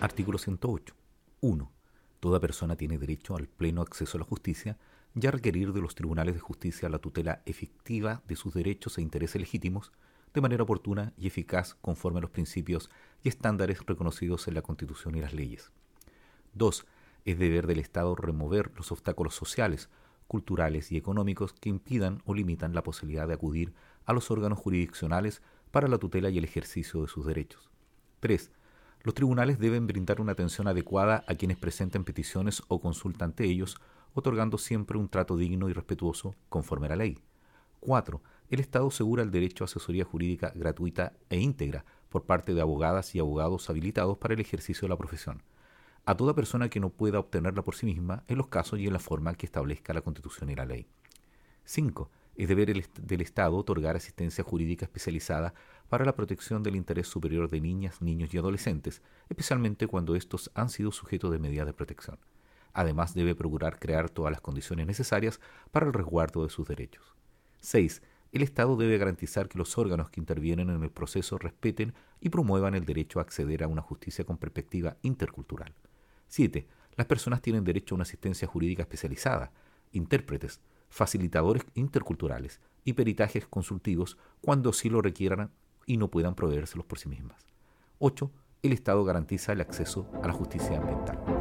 Artículo 108. 1. Toda persona tiene derecho al pleno acceso a la justicia y a requerir de los tribunales de justicia la tutela efectiva de sus derechos e intereses legítimos de manera oportuna y eficaz conforme a los principios y estándares reconocidos en la Constitución y las leyes. 2. Es deber del Estado remover los obstáculos sociales, culturales y económicos que impidan o limitan la posibilidad de acudir a los órganos jurisdiccionales para la tutela y el ejercicio de sus derechos. 3 los tribunales deben brindar una atención adecuada a quienes presenten peticiones o consulta ante ellos, otorgando siempre un trato digno y respetuoso conforme a la ley. 4. El Estado asegura el derecho a asesoría jurídica gratuita e íntegra por parte de abogadas y abogados habilitados para el ejercicio de la profesión, a toda persona que no pueda obtenerla por sí misma en los casos y en la forma que establezca la Constitución y la ley. 5. Es deber del Estado otorgar asistencia jurídica especializada para la protección del interés superior de niñas, niños y adolescentes, especialmente cuando estos han sido sujetos de medidas de protección. Además, debe procurar crear todas las condiciones necesarias para el resguardo de sus derechos. 6. El Estado debe garantizar que los órganos que intervienen en el proceso respeten y promuevan el derecho a acceder a una justicia con perspectiva intercultural. 7. Las personas tienen derecho a una asistencia jurídica especializada, intérpretes, facilitadores interculturales y peritajes consultivos cuando sí lo requieran y no puedan proveérselos por sí mismas. 8. El Estado garantiza el acceso a la justicia ambiental.